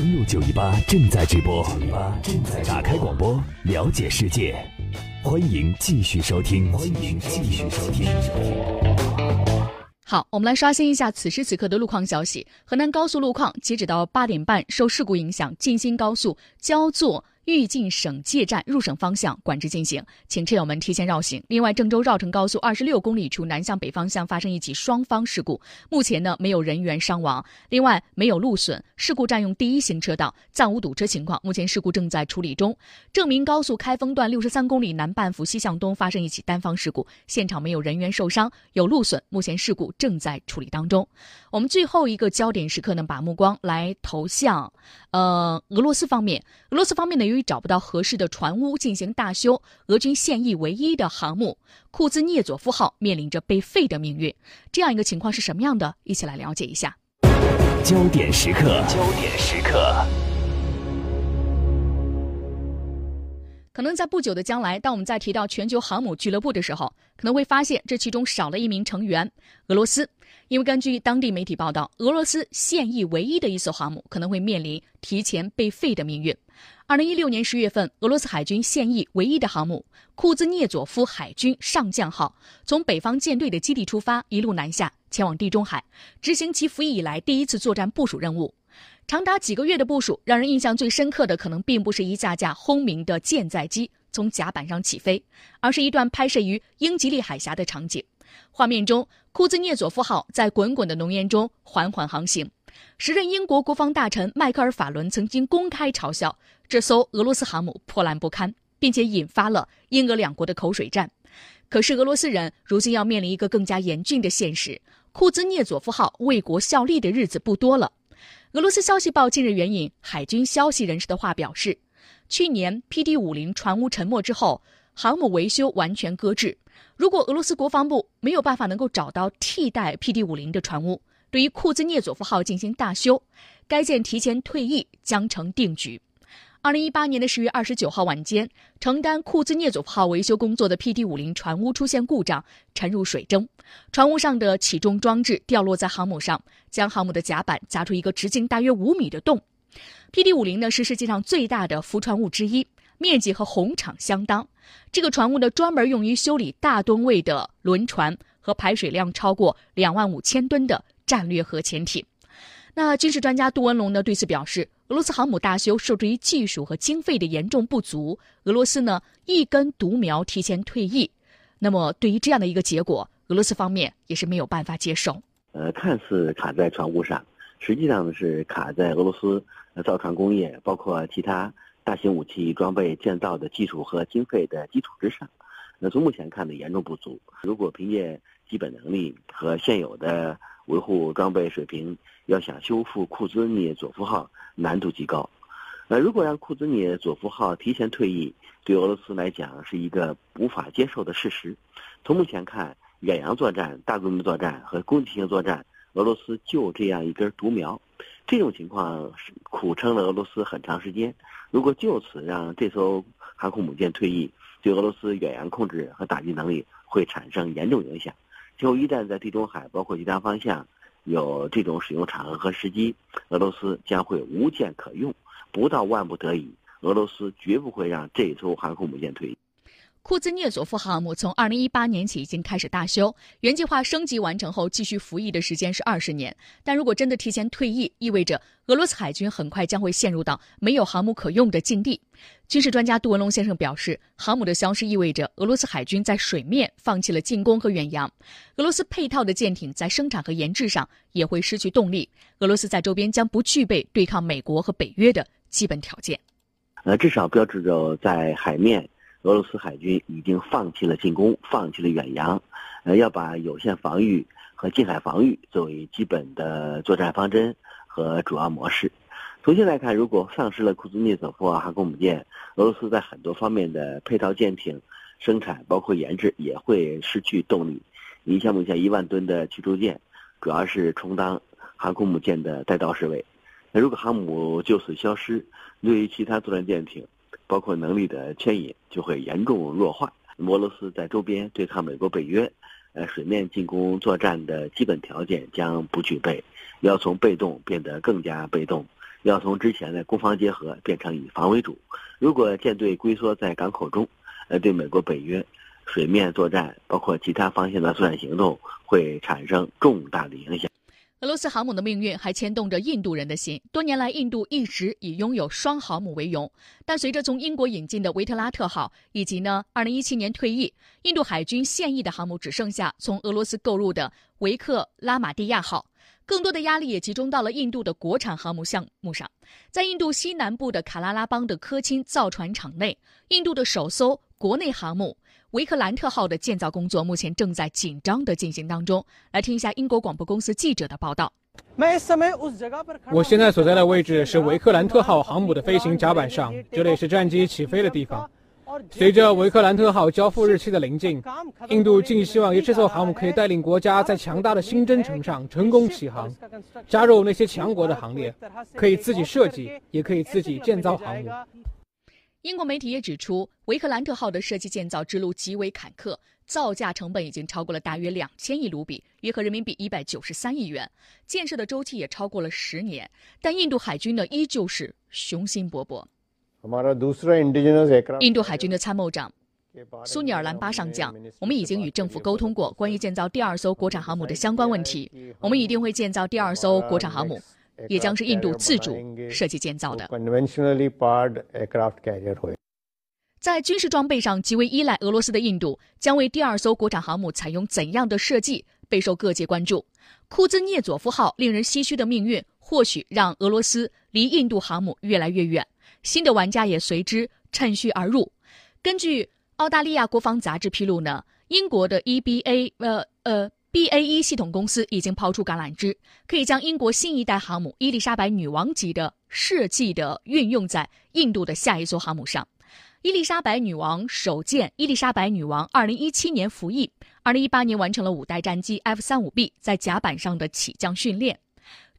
登录九一八正在直播，打开广播，了解世界。欢迎继续收听，欢迎继续收听。好，我们来刷新一下此时此刻的路况消息。河南高速路况，截止到八点半，受事故影响，晋新高速焦作。豫晋省界站入省方向管制进行，请车友们提前绕行。另外，郑州绕城高速二十六公里处南向北方向发生一起双方事故，目前呢没有人员伤亡，另外没有路损，事故占用第一行车道，暂无堵车情况。目前事故正在处理中。郑明高速开封段六十三公里南半幅西向东发生一起单方事故，现场没有人员受伤，有路损，目前事故正在处理当中。我们最后一个焦点时刻呢，把目光来投向，呃，俄罗斯方面。俄罗斯方面呢，由于找不到合适的船坞进行大修，俄军现役唯一的航母库兹涅佐夫号面临着被废的命运。这样一个情况是什么样的？一起来了解一下。焦点时刻，焦点时刻。可能在不久的将来，当我们在提到全球航母俱乐部的时候，可能会发现这其中少了一名成员——俄罗斯。因为根据当地媒体报道，俄罗斯现役唯一的一艘航母可能会面临提前被废的命运。二零一六年十月份，俄罗斯海军现役唯一的航母库兹涅佐夫海军上将号从北方舰队的基地出发，一路南下，前往地中海，执行其服役以来第一次作战部署任务。长达几个月的部署，让人印象最深刻的，可能并不是一架架轰鸣的舰载机从甲板上起飞，而是一段拍摄于英吉利海峡的场景。画面中，库兹涅佐夫号在滚滚的浓烟中缓缓航行。时任英国国防大臣迈克尔·法伦曾经公开嘲笑这艘俄罗斯航母破烂不堪，并且引发了英俄两国的口水战。可是，俄罗斯人如今要面临一个更加严峻的现实：库兹涅佐夫号为国效力的日子不多了。俄罗斯消息报近日援引海军消息人士的话表示，去年 PD-50 船坞沉没之后，航母维修完全搁置。如果俄罗斯国防部没有办法能够找到替代 PD-50 的船坞，对于库兹涅佐夫号进行大修，该舰提前退役将成定局。二零一八年的十月二十九号晚间，承担库兹涅佐夫号维修工作的 PD-50 船坞出现故障，沉入水中。船坞上的起重装置掉落在航母上，将航母的甲板砸出一个直径大约五米的洞。PD-50 呢是世界上最大的浮船坞之一，面积和红场相当。这个船坞呢专门用于修理大吨位的轮船和排水量超过两万五千吨的。战略核潜艇，那军事专家杜文龙呢？对此表示，俄罗斯航母大修受制于技术和经费的严重不足。俄罗斯呢一根独苗提前退役，那么对于这样的一个结果，俄罗斯方面也是没有办法接受。呃，看似卡在船坞上，实际上呢是卡在俄罗斯造船工业，包括其他大型武器装备建造的技术和经费的基础之上。那从目前看呢，严重不足。如果凭借基本能力和现有的维护装备水平要想修复库兹涅佐夫号难度极高，那，如果让库兹涅佐夫号提前退役，对俄罗斯来讲是一个无法接受的事实。从目前看，远洋作战、大规模作战和攻击性作战，俄罗斯就这样一根独苗，这种情况苦撑了俄罗斯很长时间。如果就此让这艘航空母舰退役，对俄罗斯远洋控制和打击能力会产生严重影响。今后一旦在地中海，包括其他方向有这种使用场合和时机，俄罗斯将会无舰可用。不到万不得已，俄罗斯绝不会让这艘航空母舰退役。库兹涅佐夫航母从二零一八年起已经开始大修，原计划升级完成后继续服役的时间是二十年。但如果真的提前退役，意味着俄罗斯海军很快将会陷入到没有航母可用的境地。军事专家杜文龙先生表示，航母的消失意味着俄罗斯海军在水面放弃了进攻和远洋，俄罗斯配套的舰艇在生产和研制上也会失去动力，俄罗斯在周边将不具备对抗美国和北约的基本条件。呃，至少标志着在海面。俄罗斯海军已经放弃了进攻，放弃了远洋，呃，要把有限防御和近海防御作为基本的作战方针和主要模式。从现在看，如果丧失了库兹涅佐夫航空母舰，俄罗斯在很多方面的配套舰艇生产，包括研制，也会失去动力。你像目前一万吨的驱逐舰，主要是充当航空母舰的带刀侍卫。那如果航母就此消失，对于其他作战舰艇，包括能力的牵引就会严重弱化。俄罗斯在周边对抗美国、北约，呃，水面进攻作战的基本条件将不具备，要从被动变得更加被动，要从之前的攻防结合变成以防为主。如果舰队龟缩在港口中，呃，对美国北约水面作战，包括其他方向的作战行动，会产生重大的影响。俄罗斯航母的命运还牵动着印度人的心。多年来，印度一直以拥有双航母为荣，但随着从英国引进的维特拉特号以及呢，2017年退役，印度海军现役的航母只剩下从俄罗斯购入的维克拉玛蒂亚号，更多的压力也集中到了印度的国产航母项目上。在印度西南部的卡拉拉邦的科钦造船厂内，印度的首艘国内航母。维克兰特号的建造工作目前正在紧张的进行当中。来听一下英国广播公司记者的报道。我现在所在的位置是维克兰特号航母的飞行甲板上，这里是战机起飞的地方。随着维克兰特号交付日期的临近，印度寄希望于这艘航母可以带领国家在强大的新征程上成功起航，加入那些强国的行列，可以自己设计，也可以自己建造航母。英国媒体也指出，维克兰特号的设计建造之路极为坎坷，造价成本已经超过了大约两千亿卢比，约合人民币一百九十三亿元，建设的周期也超过了十年。但印度海军呢，依旧是雄心勃勃。印度海军的参谋长苏尼尔兰巴上将，我们已经与政府沟通过关于建造第二艘国产航母的相关问题，我们一定会建造第二艘国产航母。也将是印度自主设计建造的。在军事装备上极为依赖俄罗斯的印度，将为第二艘国产航母采用怎样的设计，备受各界关注。库兹涅佐夫号令人唏嘘的命运，或许让俄罗斯离印度航母越来越远，新的玩家也随之趁虚而入。根据澳大利亚国防杂志披露呢，英国的 EBA 呃呃。BAE 系统公司已经抛出橄榄枝，可以将英国新一代航母伊丽莎白女王级的设计的运用在印度的下一艘航母上。伊丽莎白女王首舰伊丽莎白女王二零一七年服役二零一八年完成了五代战机 F 三五 B 在甲板上的起降训练。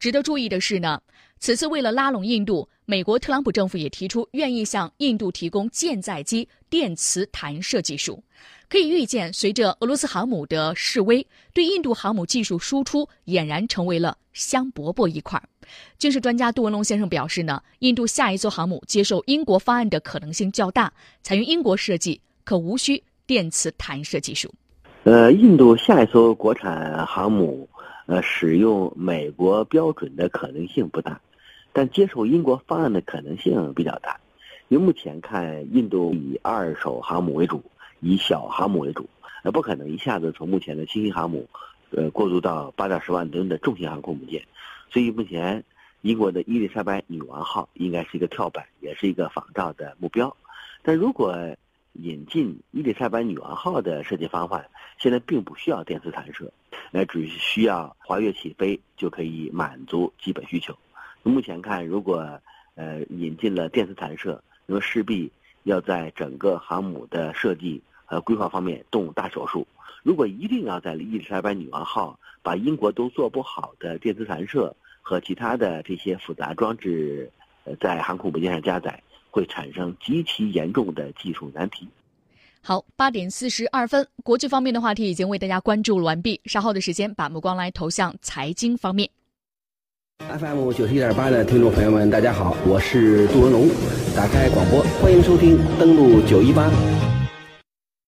值得注意的是呢，此次为了拉拢印度，美国特朗普政府也提出愿意向印度提供舰载机电磁弹射技术。可以预见，随着俄罗斯航母的示威，对印度航母技术输出俨然成为了香饽饽一块。军事专家杜文龙先生表示呢，印度下一艘航母接受英国方案的可能性较大，采用英国设计，可无需电磁弹射技术。呃，印度下一艘国产航母，呃，使用美国标准的可能性不大，但接受英国方案的可能性比较大。因为目前看，印度以二手航母为主。以小航母为主，那不可能一下子从目前的轻型航母，呃，过渡到八到十万吨的重型航空母舰，所以目前英国的伊丽莎白女王号应该是一个跳板，也是一个仿照的目标。但如果引进伊丽莎白女王号的设计方案，现在并不需要电磁弹射，那只需要滑跃起飞就可以满足基本需求。目前看，如果呃引进了电磁弹射，那么势必要在整个航母的设计。和，规划方面动大手术。如果一定要在伊丽莎白女王号把英国都做不好的电磁弹射和其他的这些复杂装置，呃，在航空母舰上加载，会产生极其严重的技术难题。好，八点四十二分，国际方面的话题已经为大家关注完毕。稍后的时间，把目光来投向财经方面。FM 九十一点八的听众朋友们，大家好，我是杜文龙。打开广播，欢迎收听，登录九一八。